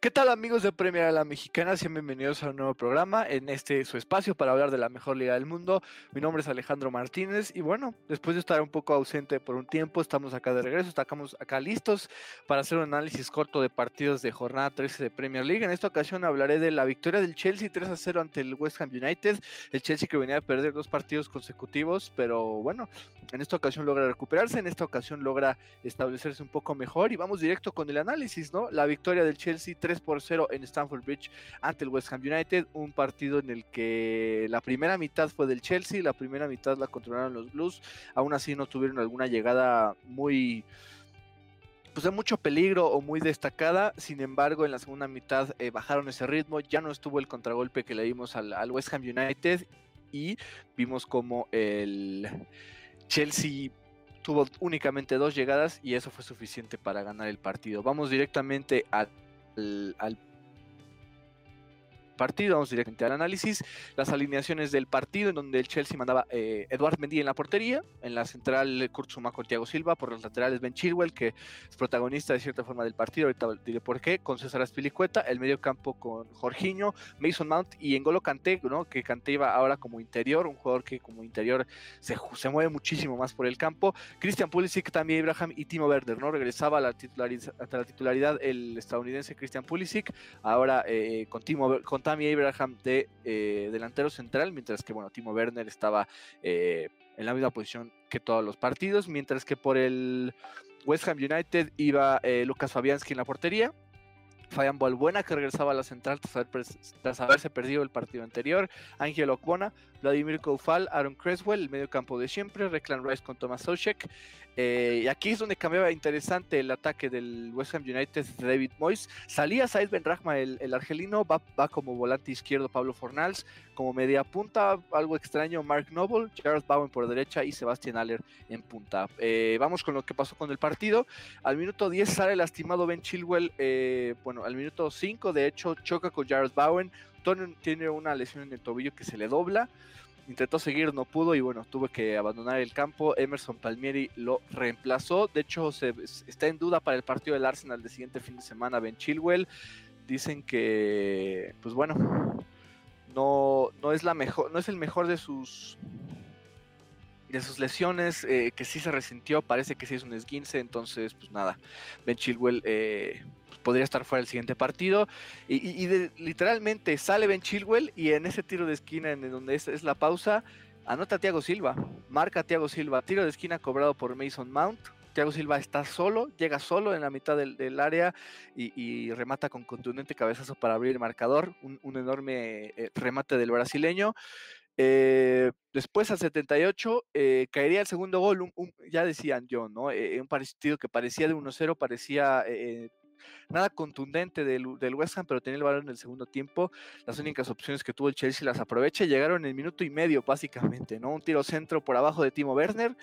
¿Qué tal amigos de Premier a la Mexicana? Sean bienvenidos a un nuevo programa en este su espacio para hablar de la mejor liga del mundo. Mi nombre es Alejandro Martínez y bueno, después de estar un poco ausente por un tiempo, estamos acá de regreso, estamos acá listos para hacer un análisis corto de partidos de jornada 13 de Premier League. En esta ocasión hablaré de la victoria del Chelsea 3 a 0 ante el West Ham United. El Chelsea que venía a perder dos partidos consecutivos, pero bueno, en esta ocasión logra recuperarse, en esta ocasión logra establecerse un poco mejor y vamos directo con el análisis, ¿no? La victoria del Chelsea 3 por 0 en Stamford Bridge ante el West Ham United, un partido en el que la primera mitad fue del Chelsea, la primera mitad la controlaron los Blues, aún así no tuvieron alguna llegada muy pues de mucho peligro o muy destacada. Sin embargo, en la segunda mitad eh, bajaron ese ritmo. Ya no estuvo el contragolpe que le dimos al, al, West Ham United. Y vimos como el Chelsea tuvo únicamente dos llegadas. Y eso fue suficiente para ganar el partido. Vamos directamente al partido, vamos directamente al análisis, las alineaciones del partido en donde el Chelsea mandaba eh, Eduard Mendy en la portería, en la central Kurt con Thiago Silva, por los laterales Ben Chilwell, que es protagonista de cierta forma del partido, ahorita diré por qué, con César Aspilicueta, el medio campo con Jorginho, Mason Mount y Engolo Kanté, ¿no? que Kanté iba ahora como interior, un jugador que como interior se, se mueve muchísimo más por el campo, Christian Pulisic, también Abraham y Timo Werner, ¿no? regresaba a la, titularidad, la titularidad el estadounidense Christian Pulisic, ahora eh, con Timo con Tammy Abraham de eh, delantero central, mientras que bueno, Timo Werner estaba eh, en la misma posición que todos los partidos, mientras que por el West Ham United iba eh, Lucas Fabianski en la portería. Fabián Balbuena que regresaba a la central tras, haberse perdido el partido anterior, Ángel Ocbona, Vladimir Koufal, Aaron Creswell, el medio campo de siempre, Reclan Rice con Thomas Socek. Eh, y aquí es donde cambiaba interesante el ataque del West Ham United de David Moyes. Salía Said Ben Rahma, el, argelino, va, va, como volante izquierdo Pablo Fornals, como media punta, algo extraño Mark Noble, Charles Bowen por derecha y Sebastian Aller en punta. Eh, vamos con lo que pasó con el partido. Al minuto 10 sale lastimado Ben Chilwell, eh, bueno, al minuto 5 de hecho choca con Charles Bowen, tiene una lesión en el tobillo que se le dobla. Intentó seguir, no pudo y bueno, tuvo que abandonar el campo. Emerson Palmieri lo reemplazó. De hecho, se, está en duda para el partido del Arsenal del siguiente fin de semana Ben Chilwell. Dicen que, pues bueno, no, no es la mejor, no es el mejor de sus de sus lesiones, eh, que sí se resintió, parece que sí es un esguince, entonces pues nada, Ben Chilwell eh, podría estar fuera del siguiente partido. Y, literalmente sale Ben Chilwell y en ese tiro de esquina, en donde es, la pausa, anota a Thiago Silva, marca a Thiago Silva, tiro de esquina cobrado por Mason Mount. Thiago Silva está solo, llega solo en la mitad del, área y, remata con contundente cabezazo para abrir el marcador. Un, enorme eh, remate del brasileño. Eh, después al 78 eh, caería el segundo gol, ya decían yo, ¿no? un partido que parecía de 1-0, parecía nada contundente del, West Ham, pero tenía el balón en el segundo tiempo. Las únicas opciones que tuvo el Chelsea las aprovecha y llegaron en el minuto y medio, básicamente, ¿no? Un tiro centro por abajo de Timo Werner.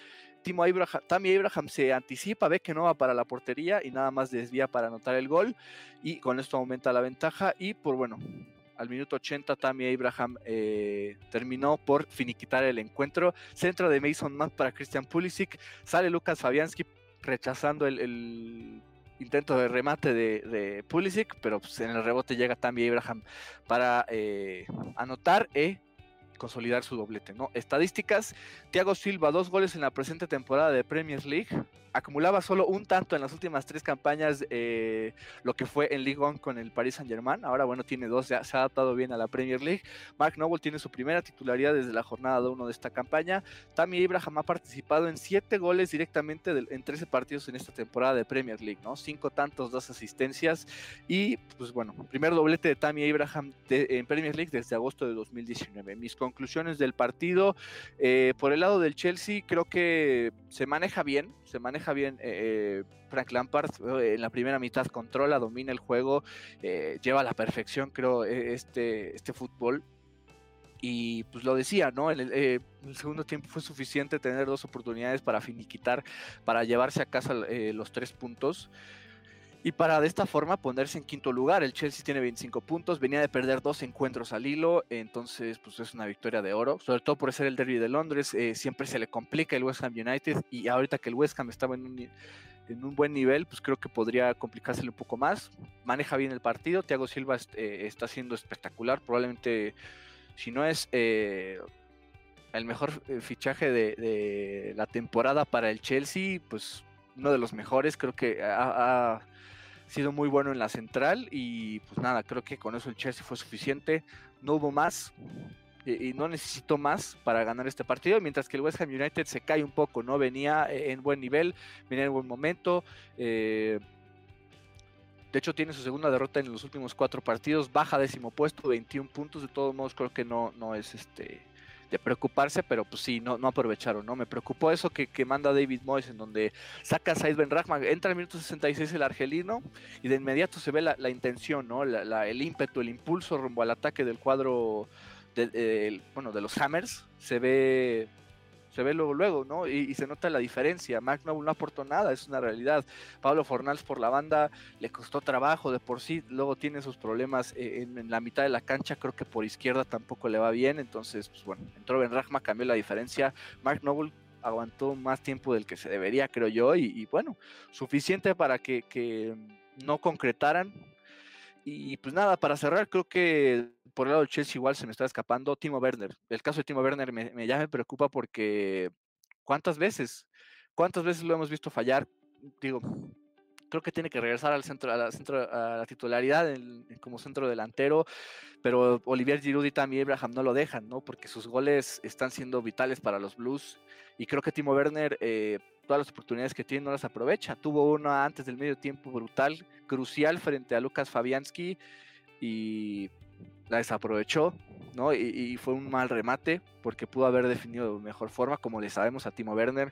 Timo Abraham, Tammy se anticipa, ve que no va para la portería y nada más desvía para anotar el gol. Y con esto aumenta la ventaja. Y por bueno, al minuto 80 Tammy Abraham eh, terminó por finiquitar el encuentro. Centro de Mason Mount para Christian Pulisic. Sale Lucas Fabianski rechazando el intento de remate de, Pulisic, pero pues, en el rebote llega también Abraham para eh, anotar e consolidar su doblete. ¿no? Estadísticas, Thiago Silva, dos goles en la presente temporada de Premier League, acumulaba solo un tanto en las últimas tres campañas, eh, lo que fue en League One con el Paris Saint Germain. Ahora, bueno, tiene dos, se ha adaptado bien a la Premier League. Mark Noble tiene su primera titularidad desde la jornada de uno de esta campaña. Tammy Abraham ha participado en siete goles directamente en 13 partidos en esta temporada de Premier League, ¿no? Cinco tantos, dos asistencias. Y, pues bueno, primer doblete de Tammy Abraham en Premier League desde agosto de 2019. Mis conclusiones del partido, eh, por el lado del Chelsea, creo que se maneja bien, se maneja bien eh, eh, Frank Lampard. Eh, en la primera mitad controla, domina el juego, lleva a la perfección, creo, este, este fútbol. Y pues lo decía, ¿no? En el, segundo tiempo fue suficiente tener dos oportunidades para finiquitar, para llevarse a casa los tres puntos y para de esta forma ponerse en quinto lugar. El Chelsea tiene 25 puntos, venía de perder dos encuentros al hilo, entonces pues es una victoria de oro, sobre todo por ser el derby de Londres, eh, siempre se le complica el West Ham United y ahorita que el West Ham estaba en un en un buen nivel, pues creo que podría complicársele un poco más. Maneja bien el partido, Thiago Silva eh, está siendo espectacular, probablemente si no es eh, el mejor fichaje de, la temporada para el Chelsea, pues uno de los mejores, creo que ha, sido muy bueno en la central y pues nada, creo que con eso el Chelsea fue suficiente, no hubo más y, no necesitó más para ganar este partido, mientras que el West Ham United se cae un poco, ¿no? Venía en buen nivel, venía en buen momento. Eh, de hecho, tiene su segunda derrota en los últimos cuatro partidos, baja décimo puesto, 21 puntos. De todos modos, creo que no, no es este preocuparse, pero pues sí, no, no aprovecharon, ¿no? Me preocupó eso que, manda David Moyes, en donde saca a Said Ben Rahman, entra el minuto 66 el argelino, y de inmediato se ve la, intención, ¿no? el ímpetu, el impulso rumbo al ataque del cuadro, de, bueno, de los Hammers, se ve se ve luego, luego, ¿no? Y, se nota la diferencia. Noble no aportó nada, es una realidad. Pablo Fornals por la banda le costó trabajo de por sí, luego tiene sus problemas eh, en, la mitad de la cancha, creo que por izquierda tampoco le va bien, entonces, pues bueno, entró Ben Rajma, cambió la diferencia. Mark Noble aguantó más tiempo del que se debería, creo yo, y, bueno, suficiente para que no concretaran y pues nada, para cerrar, creo que por el lado del Chelsea igual se me está escapando Timo Werner. El caso de Timo Werner me, ya me preocupa porque ¿cuántas veces? ¿Cuántas veces lo hemos visto fallar? Digo, creo que tiene que regresar al centro, a la, centro, a la titularidad como centro delantero, pero Olivier Giroud y también Abraham no lo dejan, ¿no? Porque sus goles están siendo vitales para los Blues y creo que Timo Werner eh, todas las oportunidades que tiene no las aprovecha. Tuvo una antes del medio tiempo brutal, crucial frente a Lucas Fabianski y la desaprovechó, ¿no? Y, fue un mal remate porque pudo haber definido de mejor forma, como le sabemos a Timo Werner.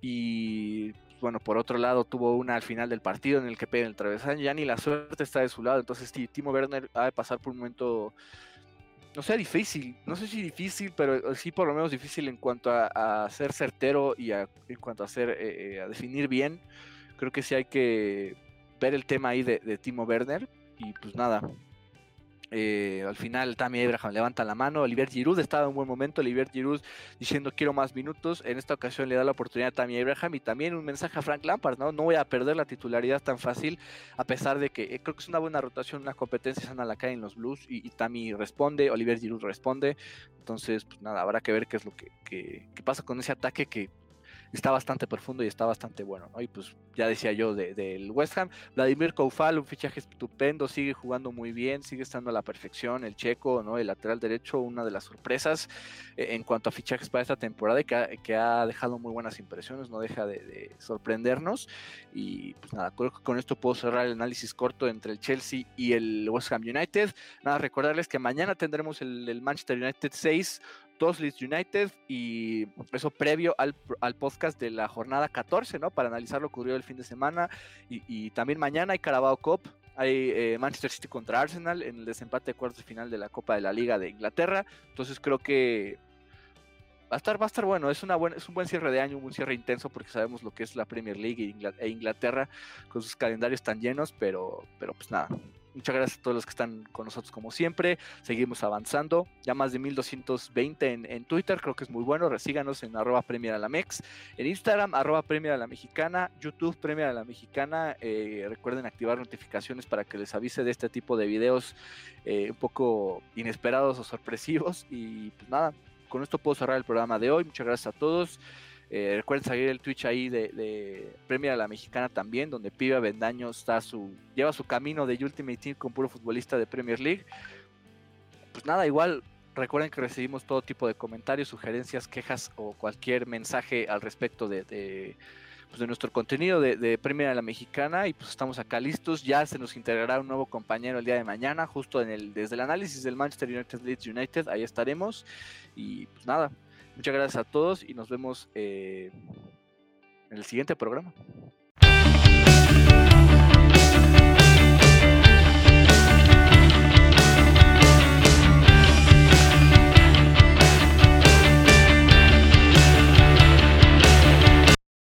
Y bueno, por otro lado, tuvo una al final del partido en el que pega el travesaño. Ya ni la suerte está de su lado. Entonces, Timo Werner ha de pasar por un momento no sé, difícil, no sé si difícil, pero sí por lo menos difícil en cuanto a, ser certero y en cuanto a, ser, eh, eh, a definir bien. Creo que sí hay que ver el tema ahí de, de Timo Werner y pues nada, eh, al final Tammy Abraham levanta la mano, Olivier Giroud estaba en un buen momento, Olivier Giroud diciendo quiero más minutos, en esta ocasión le da la oportunidad a Tammy Abraham y también un mensaje a Frank Lampard, ¿no? No voy a perder la titularidad tan fácil, a pesar de que eh, creo que es una buena rotación, una competencia sana la en los Blues y, y responde, Olivier Giroud responde, entonces pues nada, habrá que ver qué es lo que, que pasa con ese ataque que está bastante profundo y está bastante bueno, ¿no? Y pues ya decía yo del West Ham, Vladimir Koufal, un fichaje estupendo, sigue jugando muy bien, sigue estando a la perfección, el checo, ¿no? El lateral derecho, una de las sorpresas eh, en cuanto a fichajes para esta temporada y que ha, dejado muy buenas impresiones, no deja de, sorprendernos y pues nada, creo que con esto puedo cerrar el análisis corto entre el Chelsea y el West Ham United. Nada, recordarles que mañana tendremos el, el Manchester United 6, dos Leeds United y eso previo al, podcast de la jornada 14, ¿no? Para analizar lo ocurrido el fin de semana y, también mañana hay Carabao Cup, hay eh, Manchester City contra Arsenal en el desempate de cuartos de final de la Copa de la Liga de Inglaterra, entonces creo que va a estar, va a estar bueno, es, una buena, es un buen cierre de año, un cierre intenso porque sabemos lo que es la Premier League e Inglaterra con sus calendarios tan llenos, pero, pero pues nada, Muchas gracias a todos los que están con nosotros como siempre. Seguimos avanzando. Ya más de 1220 en, en Twitter. Creo que es muy bueno. Resíganos en arroba Premier a la Mex. En Instagram, arroba Premier a la Mexicana. YouTube, Premier a la Mexicana. Eh, recuerden activar notificaciones para que les avise de este tipo de videos eh, un poco inesperados o sorpresivos. Y pues nada, con esto puedo cerrar el programa de hoy. Muchas gracias a todos. Eh, recuerden seguir el Twitch ahí de, de Premier a la Mexicana también, donde Piba Bendaño está su, lleva su camino de Ultimate Team con puro futbolista de Premier League. Pues nada, igual recuerden que recibimos todo tipo de comentarios, sugerencias, quejas o cualquier mensaje al respecto de, de, pues nuestro contenido de, de, Premier a la Mexicana y pues estamos acá listos. Ya se nos integrará un nuevo compañero el día de mañana, justo en el, desde el análisis del Manchester United Leeds United, ahí estaremos. Y pues nada, Muchas gracias a todos y nos vemos eh, en el siguiente programa.